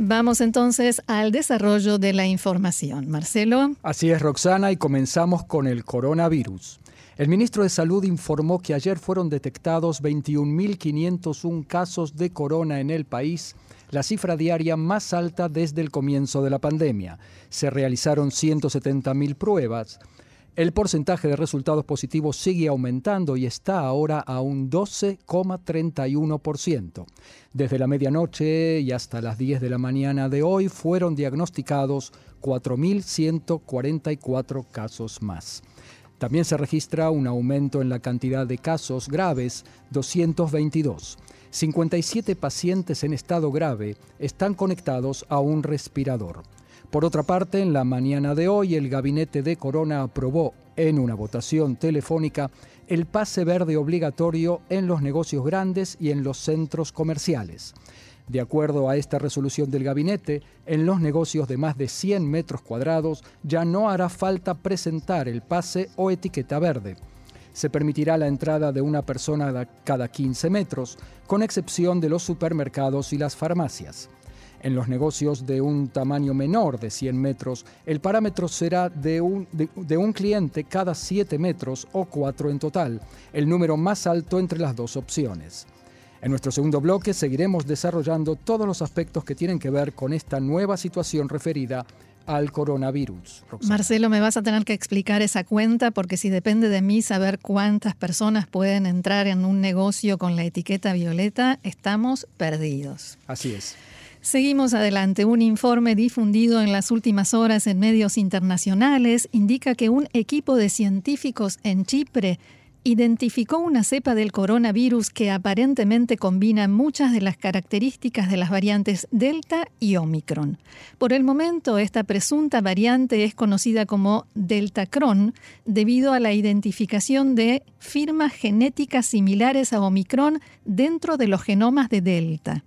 Vamos entonces al desarrollo de la información. Marcelo. Así es, Roxana, y comenzamos con el coronavirus. El ministro de Salud informó que ayer fueron detectados 21.501 casos de corona en el país, la cifra diaria más alta desde el comienzo de la pandemia. Se realizaron 170.000 pruebas. El porcentaje de resultados positivos sigue aumentando y está ahora a un 12,31%. Desde la medianoche y hasta las 10 de la mañana de hoy fueron diagnosticados 4.144 casos más. También se registra un aumento en la cantidad de casos graves, 222. 57 pacientes en estado grave están conectados a un respirador. Por otra parte, en la mañana de hoy, el gabinete de Corona aprobó en una votación telefónica el pase verde obligatorio en los negocios grandes y en los centros comerciales. De acuerdo a esta resolución del gabinete, en los negocios de más de 100 metros cuadrados ya no hará falta presentar el pase o etiqueta verde. Se permitirá la entrada de una persona cada 15 metros, con excepción de los supermercados y las farmacias. En los negocios de un tamaño menor de 100 metros, el parámetro será de un, de un, cliente cada 7 metros o 4 en total, el número más alto entre las dos opciones. En nuestro segundo bloque seguiremos desarrollando todos los aspectos que tienen que ver con esta nueva situación referida al coronavirus. Marcelo, me vas a tener que explicar esa cuenta porque si depende de mí saber cuántas personas pueden entrar en un negocio con la etiqueta violeta, estamos perdidos. Así es. Seguimos adelante. Un informe difundido en las últimas horas en medios internacionales indica que un equipo de científicos en Chipre identificó una cepa del coronavirus que aparentemente combina muchas de las características de las variantes Delta y Omicron. Por el momento, esta presunta variante es conocida como Deltacron debido a la identificación de firmas genéticas similares a Omicron dentro de los genomas de Delta.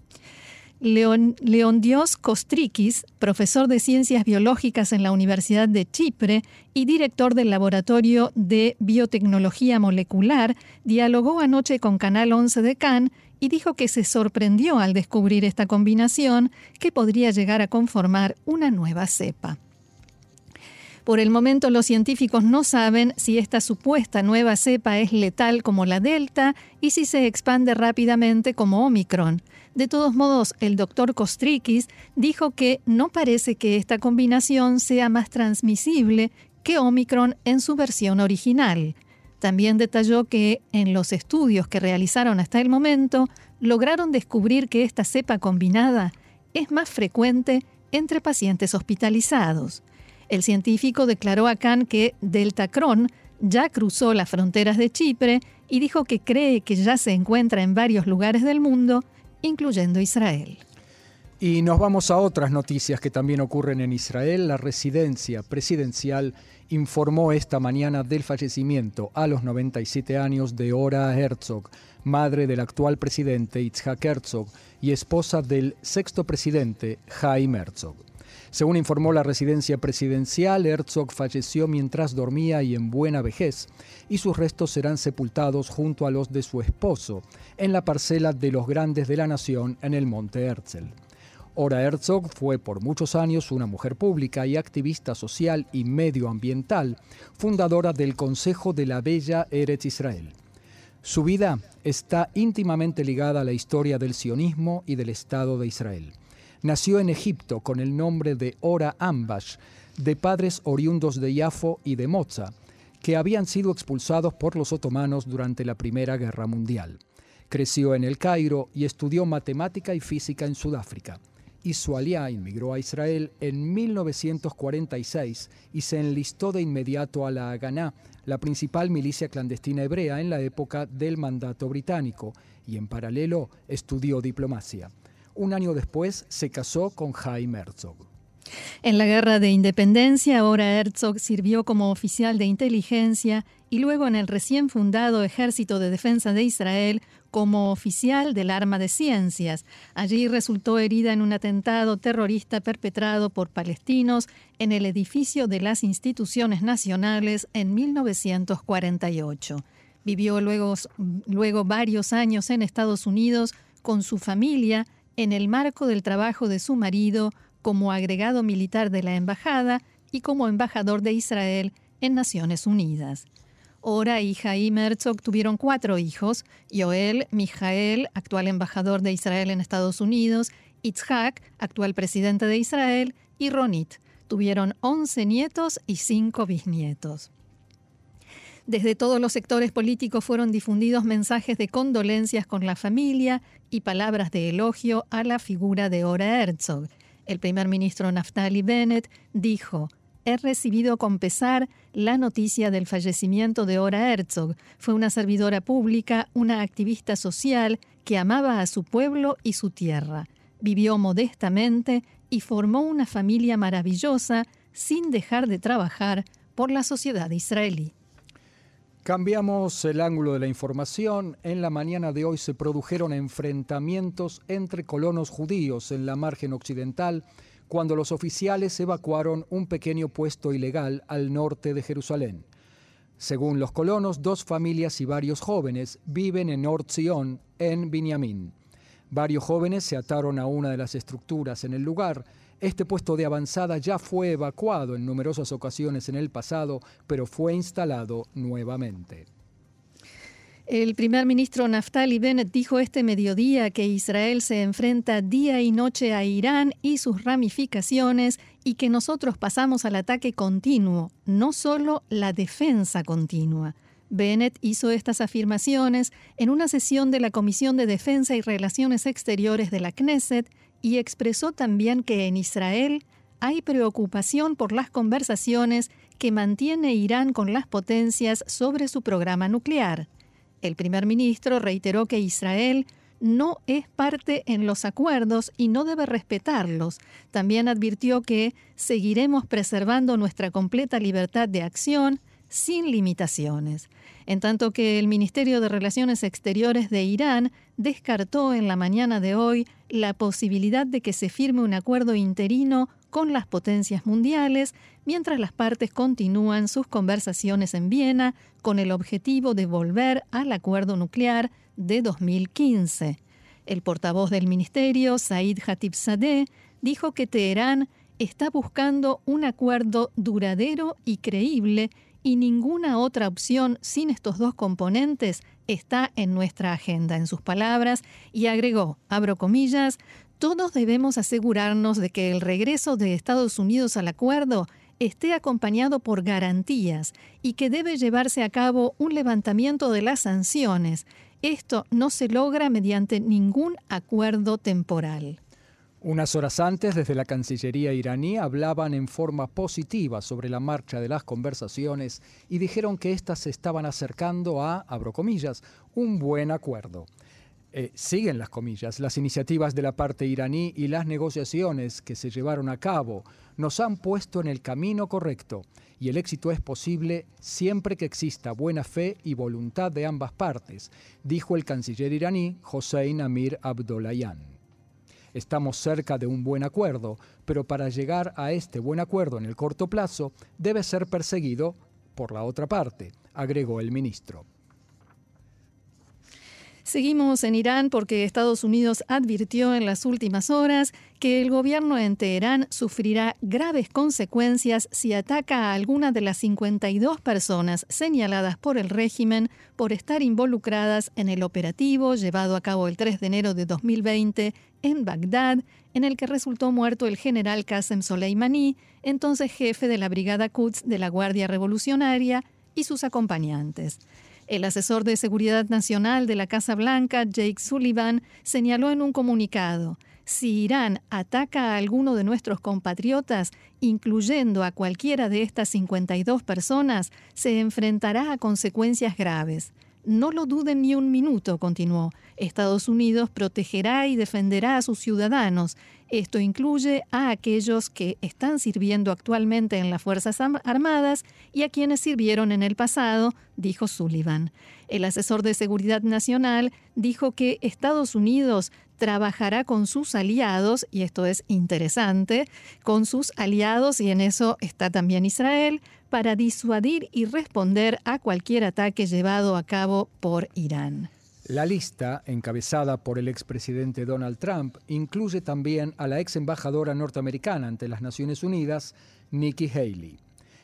Leon, Dios Kostrikis, profesor de Ciencias Biológicas en la Universidad de Chipre y director del Laboratorio de Biotecnología Molecular, dialogó anoche con Canal 11 de Cannes y dijo que se sorprendió al descubrir esta combinación que podría llegar a conformar una nueva cepa. Por el momento los científicos no saben si esta supuesta nueva cepa es letal como la Delta y si se expande rápidamente como Omicron. De todos modos, el doctor Kostrikis dijo que no parece que esta combinación sea más transmisible que Omicron en su versión original. También detalló que en los estudios que realizaron hasta el momento, lograron descubrir que esta cepa combinada es más frecuente entre pacientes hospitalizados. El científico declaró a Cannes que Deltacron ya cruzó las fronteras de Chipre y dijo que cree que ya se encuentra en varios lugares del mundo incluyendo Israel. Y nos vamos a otras noticias que también ocurren en Israel. La residencia presidencial informó esta mañana del fallecimiento a los 97 años de Ora Herzog, madre del actual presidente Itzhak Herzog y esposa del sexto presidente Jaime Herzog. Según informó la residencia presidencial, Herzog falleció mientras dormía y en buena vejez, y sus restos serán sepultados junto a los de su esposo, en la parcela de los grandes de la nación en el Monte Herzl. Ora Herzog fue por muchos años una mujer pública y activista social y medioambiental, fundadora del Consejo de la Bella Eretz Israel. Su vida está íntimamente ligada a la historia del sionismo y del Estado de Israel. Nació en Egipto con el nombre de Ora Ambash, de padres oriundos de Yafo y de Moza, que habían sido expulsados por los otomanos durante la Primera Guerra Mundial. Creció en el Cairo y estudió matemática y física en Sudáfrica. Isualiá inmigró a Israel en 1946 y se enlistó de inmediato a la Haganá, la principal milicia clandestina hebrea en la época del mandato británico, y en paralelo estudió diplomacia. Un año después se casó con Jaime Herzog. En la Guerra de Independencia, ahora Herzog sirvió como oficial de inteligencia y luego en el recién fundado Ejército de Defensa de Israel como oficial del arma de ciencias. Allí resultó herida en un atentado terrorista perpetrado por palestinos en el edificio de las instituciones nacionales en 1948. Vivió luego, luego varios años en Estados Unidos con su familia en el marco del trabajo de su marido como agregado militar de la embajada y como embajador de Israel en Naciones Unidas. Ora y Jaim Herzog tuvieron cuatro hijos, Yoel, Mijael, actual embajador de Israel en Estados Unidos, Itzhak, actual presidente de Israel, y Ronit. Tuvieron 11 nietos y 5 bisnietos. Desde todos los sectores políticos fueron difundidos mensajes de condolencias con la familia y palabras de elogio a la figura de Ora Herzog. El primer ministro Naftali Bennett dijo, He recibido con pesar la noticia del fallecimiento de Ora Herzog. Fue una servidora pública, una activista social que amaba a su pueblo y su tierra. Vivió modestamente y formó una familia maravillosa sin dejar de trabajar por la sociedad israelí. Cambiamos el ángulo de la información. En la mañana de hoy se produjeron enfrentamientos entre colonos judíos en la margen occidental cuando los oficiales evacuaron un pequeño puesto ilegal al norte de Jerusalén. Según los colonos, dos familias y varios jóvenes viven en Nord Zion, en Binyamin. Varios jóvenes se ataron a una de las estructuras en el lugar. Este puesto de avanzada ya fue evacuado en numerosas ocasiones en el pasado, pero fue instalado nuevamente. El primer ministro Naftali Bennett dijo este mediodía que Israel se enfrenta día y noche a Irán y sus ramificaciones y que nosotros pasamos al ataque continuo, no solo la defensa continua. Bennett hizo estas afirmaciones en una sesión de la Comisión de Defensa y Relaciones Exteriores de la Knesset y expresó también que en Israel hay preocupación por las conversaciones que mantiene Irán con las potencias sobre su programa nuclear. El primer ministro reiteró que Israel no es parte en los acuerdos y no debe respetarlos. También advirtió que seguiremos preservando nuestra completa libertad de acción sin limitaciones. En tanto que el Ministerio de Relaciones Exteriores de Irán descartó en la mañana de hoy la posibilidad de que se firme un acuerdo interino con las potencias mundiales, mientras las partes continúan sus conversaciones en Viena con el objetivo de volver al acuerdo nuclear de 2015. El portavoz del ministerio, Said Hatibzadeh, dijo que Teherán está buscando un acuerdo duradero y creíble y ninguna otra opción sin estos dos componentes está en nuestra agenda, en sus palabras, y agregó, abro comillas, todos debemos asegurarnos de que el regreso de Estados Unidos al acuerdo esté acompañado por garantías y que debe llevarse a cabo un levantamiento de las sanciones. Esto no se logra mediante ningún acuerdo temporal. Unas horas antes, desde la Cancillería iraní, hablaban en forma positiva sobre la marcha de las conversaciones y dijeron que éstas se estaban acercando a, abro comillas, un buen acuerdo. Eh, siguen las comillas, las iniciativas de la parte iraní y las negociaciones que se llevaron a cabo nos han puesto en el camino correcto y el éxito es posible siempre que exista buena fe y voluntad de ambas partes, dijo el canciller iraní Hossein Amir Abdollahian. Estamos cerca de un buen acuerdo, pero para llegar a este buen acuerdo en el corto plazo debe ser perseguido por la otra parte, agregó el ministro. Seguimos en Irán porque Estados Unidos advirtió en las últimas horas que el gobierno en Teherán sufrirá graves consecuencias si ataca a alguna de las 52 personas señaladas por el régimen por estar involucradas en el operativo llevado a cabo el 3 de enero de 2020 en Bagdad, en el que resultó muerto el general Qasem Soleimani, entonces jefe de la Brigada Quds de la Guardia Revolucionaria, y sus acompañantes. El asesor de Seguridad Nacional de la Casa Blanca, Jake Sullivan, señaló en un comunicado, si Irán ataca a alguno de nuestros compatriotas, incluyendo a cualquiera de estas 52 personas, se enfrentará a consecuencias graves. No lo duden ni un minuto, continuó. Estados Unidos protegerá y defenderá a sus ciudadanos. Esto incluye a aquellos que están sirviendo actualmente en las Fuerzas Armadas y a quienes sirvieron en el pasado, dijo Sullivan. El asesor de Seguridad Nacional dijo que Estados Unidos trabajará con sus aliados, y esto es interesante, con sus aliados, y en eso está también Israel, para disuadir y responder a cualquier ataque llevado a cabo por Irán. La lista, encabezada por el expresidente Donald Trump, incluye también a la ex embajadora norteamericana ante las Naciones Unidas, Nikki Haley.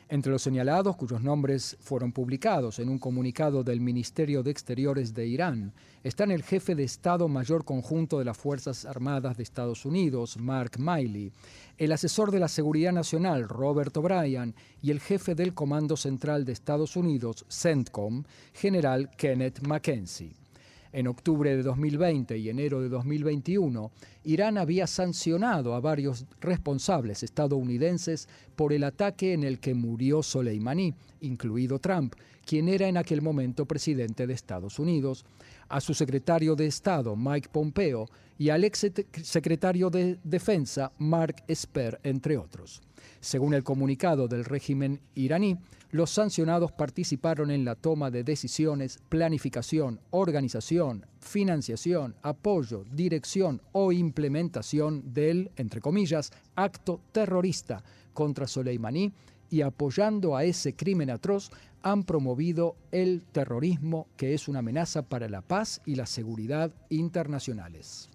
Entre los señalados, cuyos nombres fueron publicados en un comunicado del Ministerio de Exteriores de Irán, están el jefe de Estado Mayor Conjunto de las Fuerzas Armadas de Estados Unidos, Mark Miley, el asesor de la Seguridad Nacional, Robert O'Brien, y el jefe del Comando Central de Estados Unidos, CENTCOM, general Kenneth McKenzie. En octubre de 2020 y enero de 2021, Irán había sancionado a varios responsables estadounidenses por el ataque en el que murió Soleimani, incluido Trump, quien era en aquel momento presidente de Estados Unidos, a su secretario de Estado, Mike Pompeo, y al ex secretario de Defensa, Mark Esper, entre otros. Según el comunicado del régimen iraní, los sancionados participaron en la toma de decisiones, planificación, organización, financiación, apoyo, dirección o implementación del, entre comillas, acto terrorista contra Soleimani y apoyando a ese crimen atroz han promovido el terrorismo que es una amenaza para la paz y la seguridad internacionales.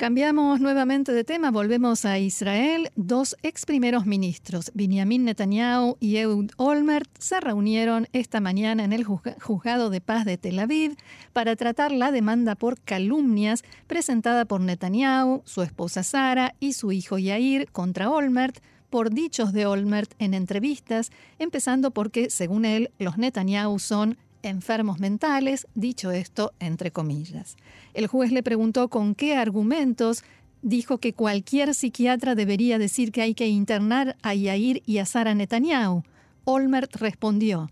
Cambiamos nuevamente de tema, volvemos a Israel. Dos ex primeros ministros, Benjamin Netanyahu y Ehud Olmert, se reunieron esta mañana en el juzgado de paz de Tel Aviv para tratar la demanda por calumnias presentada por Netanyahu, su esposa Sara y su hijo Yair contra Olmert por dichos de Olmert en entrevistas, empezando porque, según él, los Netanyahu son enfermos mentales, dicho esto entre comillas. El juez le preguntó con qué argumentos dijo que cualquier psiquiatra debería decir que hay que internar a Yair y a Sara Netanyahu. Olmert respondió,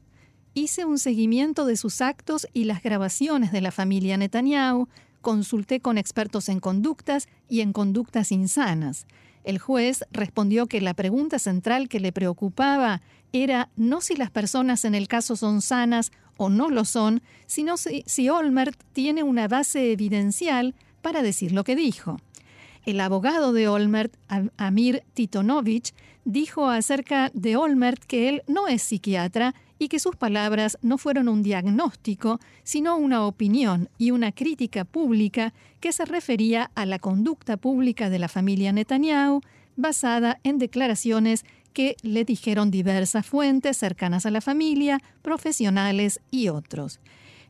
hice un seguimiento de sus actos y las grabaciones de la familia Netanyahu, consulté con expertos en conductas y en conductas insanas. El juez respondió que la pregunta central que le preocupaba era no si las personas en el caso son sanas o no lo son, sino si, Olmert tiene una base evidencial para decir lo que dijo. El abogado de Olmert, Amir Titonovich, dijo acerca de Olmert que él no es psiquiatra y que sus palabras no fueron un diagnóstico, sino una opinión y una crítica pública que se refería a la conducta pública de la familia Netanyahu, basada en declaraciones que le dijeron diversas fuentes cercanas a la familia, profesionales y otros.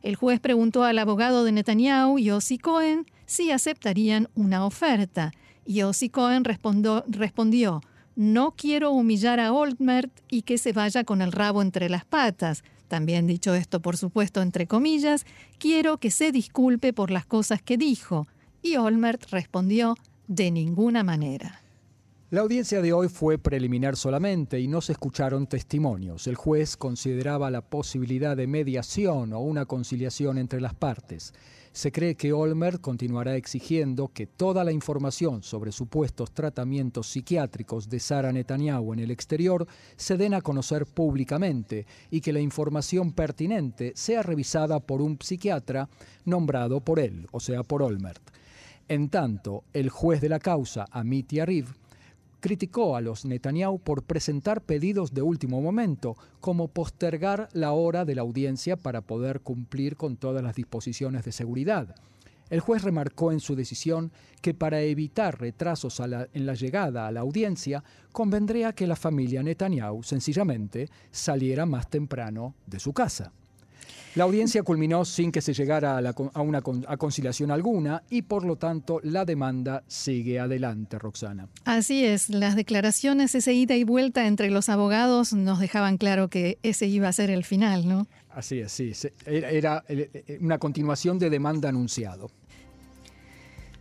El juez preguntó al abogado de Netanyahu, Yossi Cohen, si aceptarían una oferta. Yossi Cohen respondió, respondió no quiero humillar a Olmert y que se vaya con el rabo entre las patas. También dicho esto, por supuesto, entre comillas, quiero que se disculpe por las cosas que dijo. Y Olmert respondió, de ninguna manera. La audiencia de hoy fue preliminar solamente y no se escucharon testimonios. El juez consideraba la posibilidad de mediación o una conciliación entre las partes. Se cree que Olmer continuará exigiendo que toda la información sobre supuestos tratamientos psiquiátricos de Sara Netanyahu en el exterior se den a conocer públicamente y que la información pertinente sea revisada por un psiquiatra nombrado por él, o sea, por Olmert. En tanto, el juez de la causa, Amit Yariv, criticó a los Netanyahu por presentar pedidos de último momento, como postergar la hora de la audiencia para poder cumplir con todas las disposiciones de seguridad. El juez remarcó en su decisión que para evitar retrasos en la llegada a la audiencia, convendría que la familia Netanyahu sencillamente saliera más temprano de su casa. La audiencia culminó sin que se llegara a, una conciliación alguna y por lo tanto la demanda sigue adelante, Roxana. Así es, las declaraciones, esa ida y vuelta entre los abogados nos dejaban claro que ese iba a ser el final, ¿no? Así es, sí, era una continuación de demanda anunciado.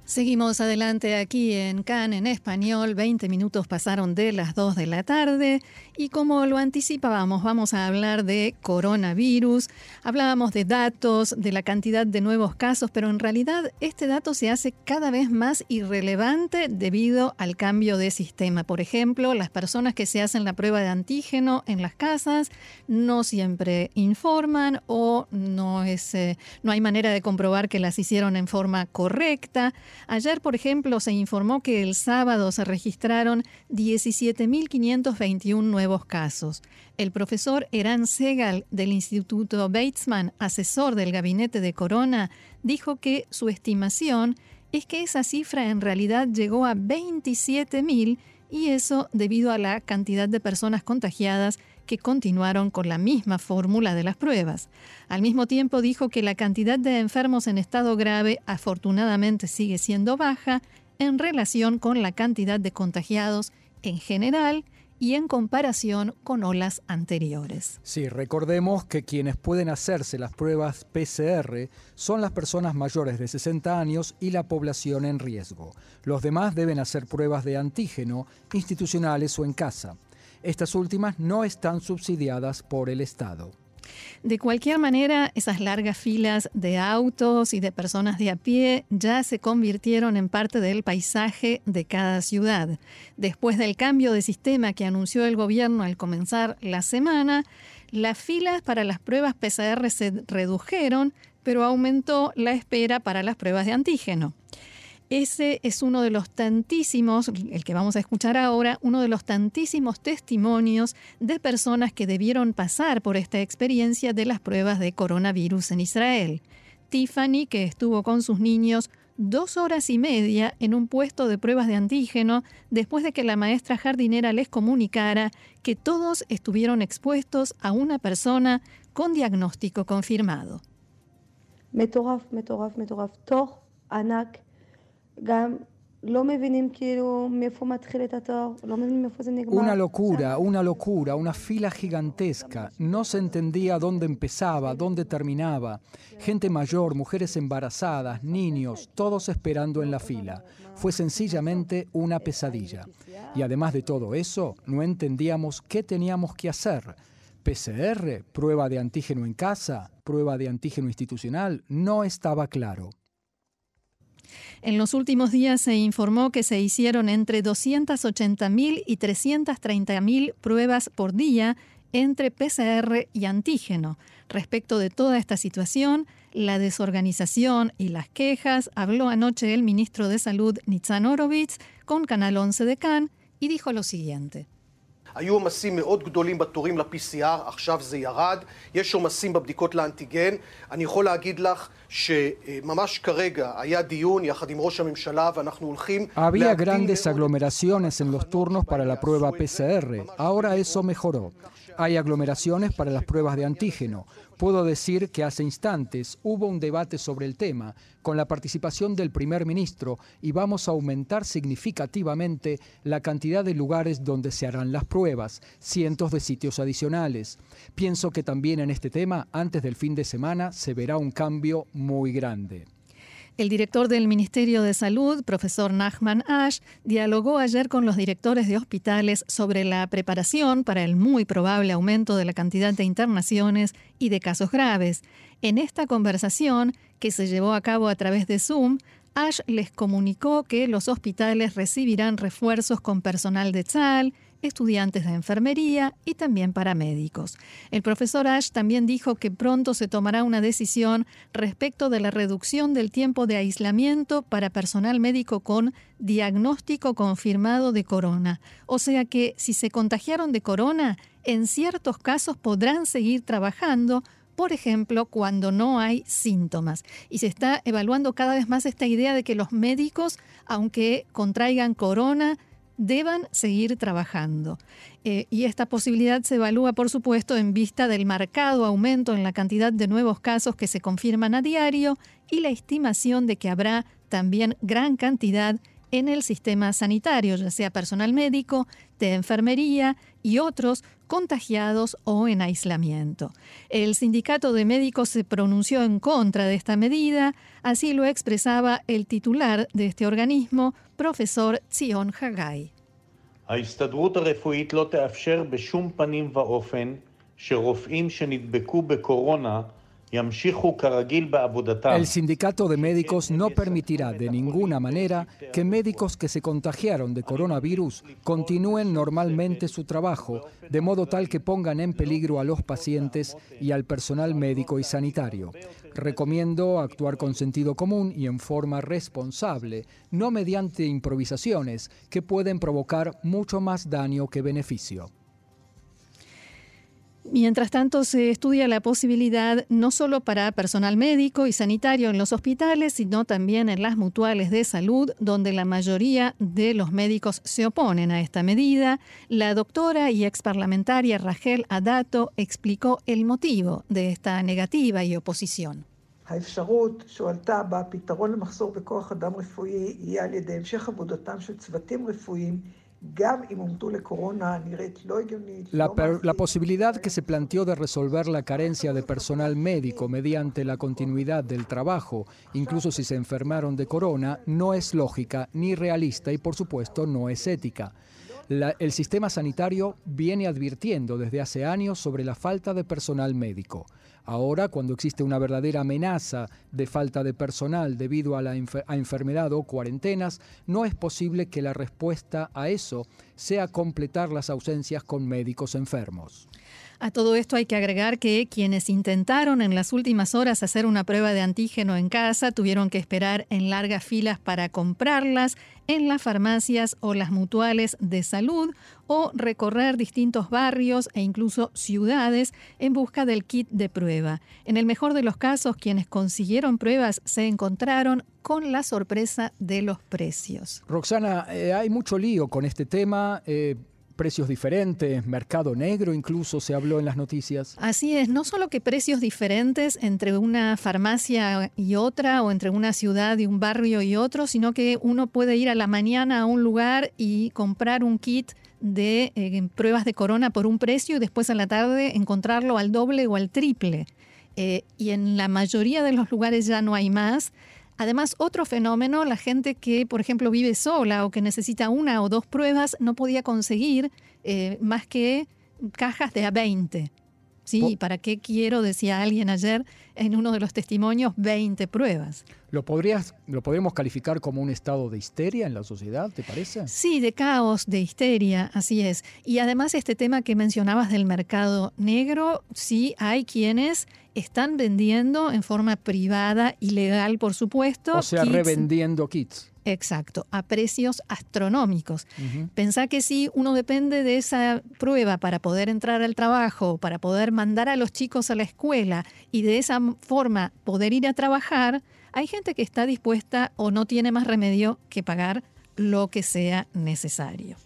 Seguimos adelante aquí en CAN en español. 20 minutos pasaron de las 2 de la tarde y como lo anticipábamos, vamos a hablar de coronavirus. Hablábamos de datos, de la cantidad de nuevos casos, pero en realidad este dato se hace cada vez más irrelevante debido al cambio de sistema. Por ejemplo, las personas que se hacen la prueba de antígeno en las casas no siempre informan o no, es, eh, no hay manera de comprobar que las hicieron en forma correcta. Ayer, por ejemplo, se informó que el sábado se registraron 17.521 nuevos casos. El profesor Eran Segal del Instituto Bateman, asesor del gabinete de Corona, dijo que su estimación es que esa cifra en realidad llegó a 27.000 y eso debido a la cantidad de personas contagiadas que continuaron con la misma fórmula de las pruebas. Al mismo tiempo dijo que la cantidad de enfermos en estado grave afortunadamente sigue siendo baja en relación con la cantidad de contagiados en general y en comparación con olas anteriores. Sí, recordemos que quienes pueden hacerse las pruebas PCR son las personas mayores de 60 años y la población en riesgo. Los demás deben hacer pruebas de antígeno institucionales o en casa. Estas últimas no están subsidiadas por el Estado. De cualquier manera, esas largas filas de autos y de personas de a pie ya se convirtieron en parte del paisaje de cada ciudad. Después del cambio de sistema que anunció el gobierno al comenzar la semana, las filas para las pruebas PCR se redujeron, pero aumentó la espera para las pruebas de antígeno. Ese es uno de los tantísimos, el que vamos a escuchar ahora, uno de los tantísimos testimonios de personas que debieron pasar por esta experiencia de las pruebas de coronavirus en Israel. Tiffany, que estuvo con sus niños dos horas y media en un puesto de pruebas de antígeno después de que la maestra jardinera les comunicara que todos estuvieron expuestos a una persona con diagnóstico confirmado. Una locura, una locura, una fila gigantesca. No se entendía dónde empezaba, dónde terminaba. Gente mayor, mujeres embarazadas, niños, todos esperando en la fila. Fue sencillamente una pesadilla. Y además de todo eso, no entendíamos qué teníamos que hacer. PCR, prueba de antígeno en casa, prueba de antígeno institucional, no estaba claro. En los últimos días se informó que se hicieron entre 280.000 y 330.000 pruebas por día entre PCR y antígeno. Respecto de toda esta situación, la desorganización y las quejas, habló anoche el ministro de Salud Nitzan Orovitz con Canal 11 de Cannes y dijo lo siguiente. היו עומסים מאוד גדולים בתורים ל-PCR, עכשיו זה ירד. יש עומסים בבדיקות לאנטיגן. אני יכול להגיד לך שממש כרגע היה דיון יחד עם ראש הממשלה ואנחנו הולכים... Había grandes aglomeraciones en los turnos para la prueba PCR. Ahora eso mejoró. Hay aglomeraciones para las pruebas de antígeno. Puedo decir que hace instantes hubo un debate sobre el tema con la participación del primer ministro y vamos a aumentar significativamente la cantidad de lugares donde se harán las pruebas, cientos de sitios adicionales. Pienso que también en este tema, antes del fin de semana, se verá un cambio muy grande. El director del Ministerio de Salud, profesor Nachman Ash, dialogó ayer con los directores de hospitales sobre la preparación para el muy probable aumento de la cantidad de internaciones y de casos graves. En esta conversación, que se llevó a cabo a través de Zoom, Ash les comunicó que los hospitales recibirán refuerzos con personal de Tzal, estudiantes de enfermería y también paramédicos. El profesor Ash también dijo que pronto se tomará una decisión respecto de la reducción del tiempo de aislamiento para personal médico con diagnóstico confirmado de corona. O sea que si se contagiaron de corona, en ciertos casos podrán seguir trabajando por ejemplo, cuando no hay síntomas. Y se está evaluando cada vez más esta idea de que los médicos, aunque contraigan corona, deban seguir trabajando. Eh, y esta posibilidad se evalúa, por supuesto, en vista del marcado aumento en la cantidad de nuevos casos que se confirman a diario y la estimación de que habrá también gran cantidad en el sistema sanitario, ya sea personal médico, de enfermería y otros contagiados o en aislamiento. El sindicato de médicos se pronunció en contra de esta medida, así lo expresaba el titular de este organismo, profesor Zion Hagai. ההסתדרות הרפואית לא תאפשר בשום פנים ואופן שרופאים שנדבקו בקורונה El sindicato de médicos no permitirá de ninguna manera que médicos que se contagiaron de coronavirus continúen normalmente su trabajo, de modo tal que pongan en peligro a los pacientes y al personal médico y sanitario. Recomiendo actuar con sentido común y en forma responsable, no mediante improvisaciones que pueden provocar mucho más daño que beneficio. Mientras tanto, se estudia la posibilidad no solo para personal médico y sanitario en los hospitales, sino también en las mutuales de salud, donde la mayoría de los médicos se oponen a esta medida. La doctora y ex parlamentaria Rachel Adato explicó el motivo de esta negativa y oposición. La, posibilidad que se planteó de resolver la carencia de personal médico mediante la continuidad del trabajo, incluso si se enfermaron de corona, no es lógica ni realista y por supuesto no es ética. el sistema sanitario viene advirtiendo desde hace años sobre la falta de personal médico. Ahora, cuando existe una verdadera amenaza de falta de personal debido a la enfermedad o cuarentenas, no es posible que la respuesta a eso sea completar las ausencias con médicos enfermos. A todo esto hay que agregar que quienes intentaron en las últimas horas hacer una prueba de antígeno en casa tuvieron que esperar en largas filas para comprarlas en las farmacias o las mutuales de salud o recorrer distintos barrios e incluso ciudades en busca del kit de prueba. En el mejor de los casos, quienes consiguieron pruebas se encontraron con la sorpresa de los precios. Roxana, eh, hay mucho lío con este tema. Eh, precios diferentes, mercado negro incluso se habló en las noticias. Así es, no solo que precios diferentes entre una farmacia y otra o entre una ciudad y un barrio y otro, sino que uno puede ir a la mañana a un lugar y comprar un kit de eh, pruebas de corona por un precio y después a la tarde encontrarlo al doble o al triple. Eh, y en la mayoría de los lugares ya no hay más. Además, otro fenómeno, la gente que, por ejemplo, vive sola o que necesita una o dos pruebas, no podía conseguir eh, más que cajas de A20. ¿sí? Para qué quiero, decía alguien ayer en uno de los testimonios, 20 pruebas? ¿Lo, podrías, ¿Lo podríamos calificar como un estado de histeria en la sociedad, te parece? Sí, de caos, de histeria, así es. Y además este tema que mencionabas del mercado negro, sí hay quienes están vendiendo en forma privada, ilegal, por supuesto. O sea, revendiendo kits. Exacto, a precios astronómicos. Pensá que si uno depende de esa prueba para poder entrar al trabajo, para poder mandar a los chicos a la escuela y de esa forma poder ir a trabajar, hay gente que está dispuesta o no tiene más remedio que pagar lo que sea necesario.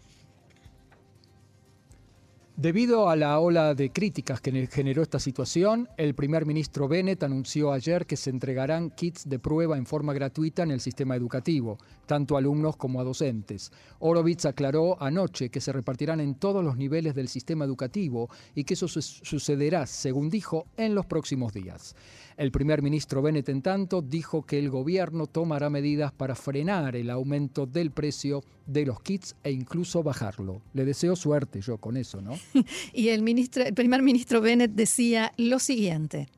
Debido a la ola de críticas que generó esta situación, el primer ministro Bennett anunció ayer que se entregarán kits de prueba en forma gratuita en el sistema educativo, tanto a alumnos como a docentes. Horowitz aclaró anoche que se repartirán en todos los niveles del sistema educativo y que eso sucederá, según dijo, en los próximos días. El primer ministro Bennett, en tanto, dijo que el gobierno tomará medidas para frenar el aumento del precio de los kits e incluso bajarlo. Le deseo suerte yo con eso, ¿no? y el, ministro, el primer ministro Bennett decía lo siguiente.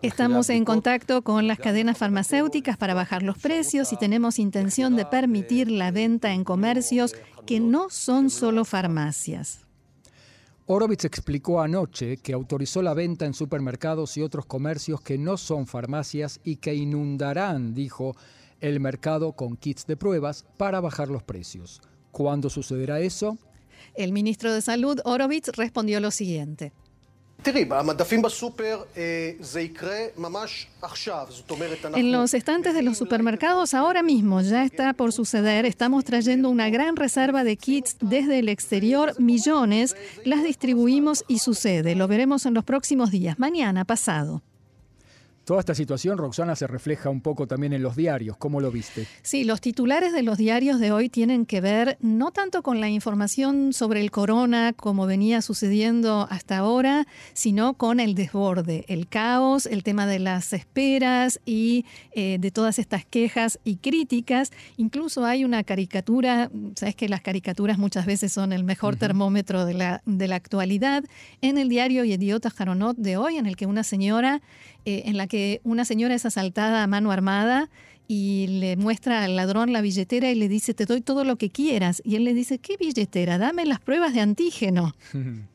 Estamos en contacto con las cadenas farmacéuticas para bajar los precios y tenemos intención de permitir la venta en comercios que no son solo farmacias. Horowitz explicó anoche que autorizó la venta en supermercados y otros comercios que no son farmacias y que inundarán, dijo, el mercado con kits de pruebas para bajar los precios. ¿Cuándo sucederá eso? El ministro de Salud, Horowitz, respondió lo siguiente. En los estantes de los supermercados ahora mismo ya está por suceder. Estamos trayendo una gran reserva de kits desde el exterior, millones, las distribuimos y sucede. Lo veremos en los próximos días, mañana, pasado. Toda esta situación, Roxana, se refleja un poco también en los diarios. ¿Cómo lo viste? Sí, los titulares de los diarios de hoy tienen que ver no tanto con la información sobre el corona como venía sucediendo hasta ahora, sino con el desborde, el caos, el tema de las esperas y eh, de todas estas quejas y críticas. Incluso hay una caricatura, sabes que las caricaturas muchas veces son el mejor termómetro de la, de la actualidad, en el diario Idiota Jaronot de hoy, en el que una señora eh, en la que una señora es asaltada a mano armada y le muestra al ladrón la billetera y le dice, te doy todo lo que quieras. Y él le dice, ¿qué billetera? Dame las pruebas de antígeno.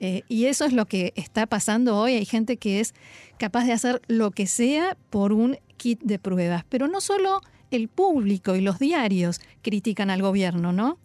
Eh, y eso es lo que está pasando hoy. Hay gente que es capaz de hacer lo que sea por un kit de pruebas. Pero no solo el público y los diarios critican al gobierno, ¿no?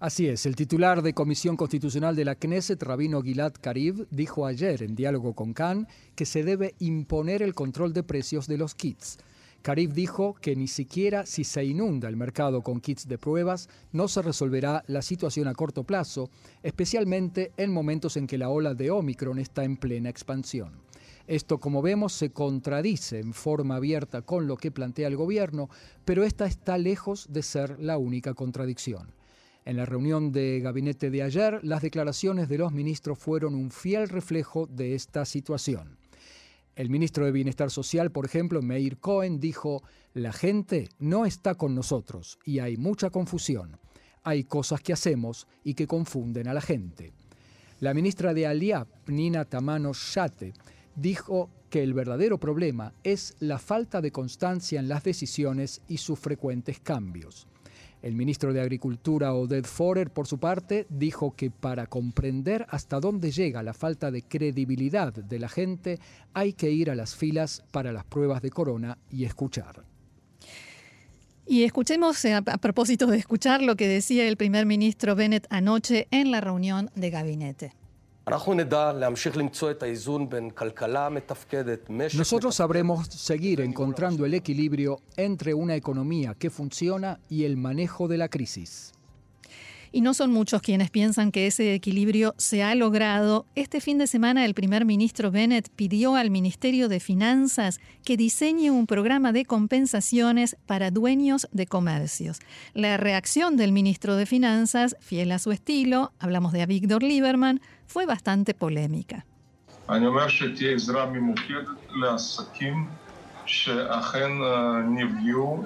Así es, el titular de Comisión Constitucional de la Knesset, Rabino Gilad Karib, dijo ayer en diálogo con Khan que se debe imponer el control de precios de los kits. Karib dijo que ni siquiera si se inunda el mercado con kits de pruebas no se resolverá la situación a corto plazo, especialmente en momentos en que la ola de Omicron está en plena expansión. Esto, como vemos, se contradice en forma abierta con lo que plantea el gobierno, pero esta está lejos de ser la única contradicción. En la reunión de gabinete de ayer, las declaraciones de los ministros fueron un fiel reflejo de esta situación. El ministro de Bienestar Social, por ejemplo, Meir Cohen, dijo, la gente no está con nosotros y hay mucha confusión. Hay cosas que hacemos y que confunden a la gente. La ministra de Aliá, Nina Tamano Shate, dijo que el verdadero problema es la falta de constancia en las decisiones y sus frecuentes cambios. El ministro de Agricultura, Oded Forer, por su parte, dijo que para comprender hasta dónde llega la falta de credibilidad de la gente, hay que ir a las filas para las pruebas de corona y escuchar. Y escuchemos, eh, a, propósito de escuchar, lo que decía el primer ministro Bennett anoche en la reunión de gabinete. Nosotros sabremos seguir encontrando el equilibrio entre una economía que funciona y el manejo de la crisis. Y no son muchos quienes piensan que ese equilibrio se ha logrado. Este fin de semana el primer ministro Bennett pidió al Ministerio de Finanzas que diseñe un programa de compensaciones para dueños de comercios. La reacción del ministro de Finanzas, fiel a su estilo, hablamos de Avigdor Lieberman, fue bastante polémica.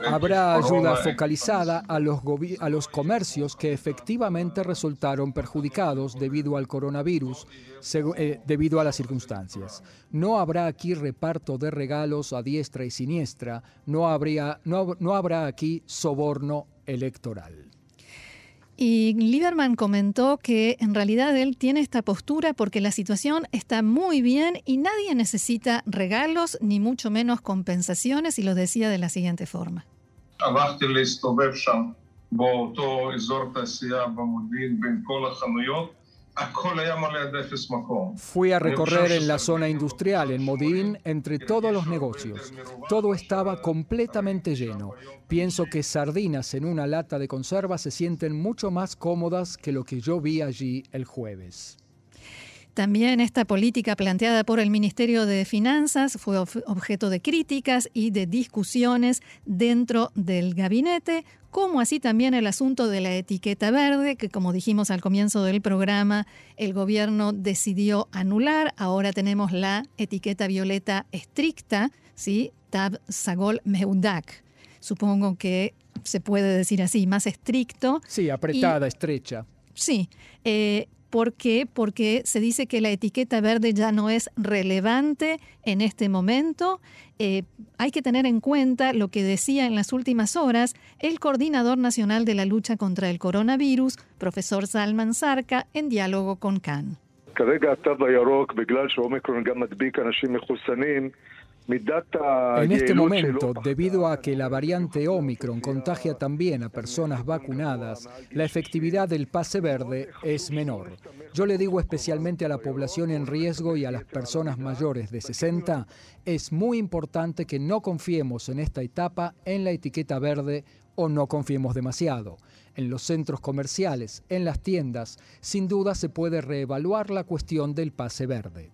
Habrá ayuda focalizada a los, a los comercios que efectivamente resultaron perjudicados debido al coronavirus, eh, debido a las circunstancias. No habrá aquí reparto de regalos a diestra y siniestra, no, habría, no, no habrá aquí soborno electoral. Y Lieberman comentó que en realidad él tiene esta postura porque la situación está muy bien y nadie necesita regalos ni mucho menos compensaciones y lo decía de la siguiente forma. Fui a recorrer en la zona industrial, en Modín, entre todos los negocios. Todo estaba completamente lleno. Pienso que sardinas en una lata de conserva se sienten mucho más cómodas que lo que yo vi allí el jueves. También esta política planteada por el Ministerio de Finanzas fue objeto de críticas y de discusiones dentro del gabinete, como así también el asunto de la etiqueta verde, que como dijimos al comienzo del programa, el gobierno decidió anular. Ahora tenemos la etiqueta violeta estricta, ¿sí? Tab Sagol Meudak. Supongo que se puede decir así, más estricto. Sí, apretada, estrecha. Sí. Eh, ¿Por qué? Porque se dice que la etiqueta verde ya no es relevante en este momento. Eh, hay que tener en cuenta lo que decía en las últimas horas el coordinador nacional de la lucha contra el coronavirus, profesor Salman Sarka, en diálogo con Khan. En este momento, debido a que la variante Omicron contagia también a personas vacunadas, la efectividad del pase verde es menor. Yo le digo especialmente a la población en riesgo y a las personas mayores de 60, es muy importante que no confiemos en esta etapa en la etiqueta verde o no confiemos demasiado. En los centros comerciales, en las tiendas, sin duda se puede reevaluar la cuestión del pase verde.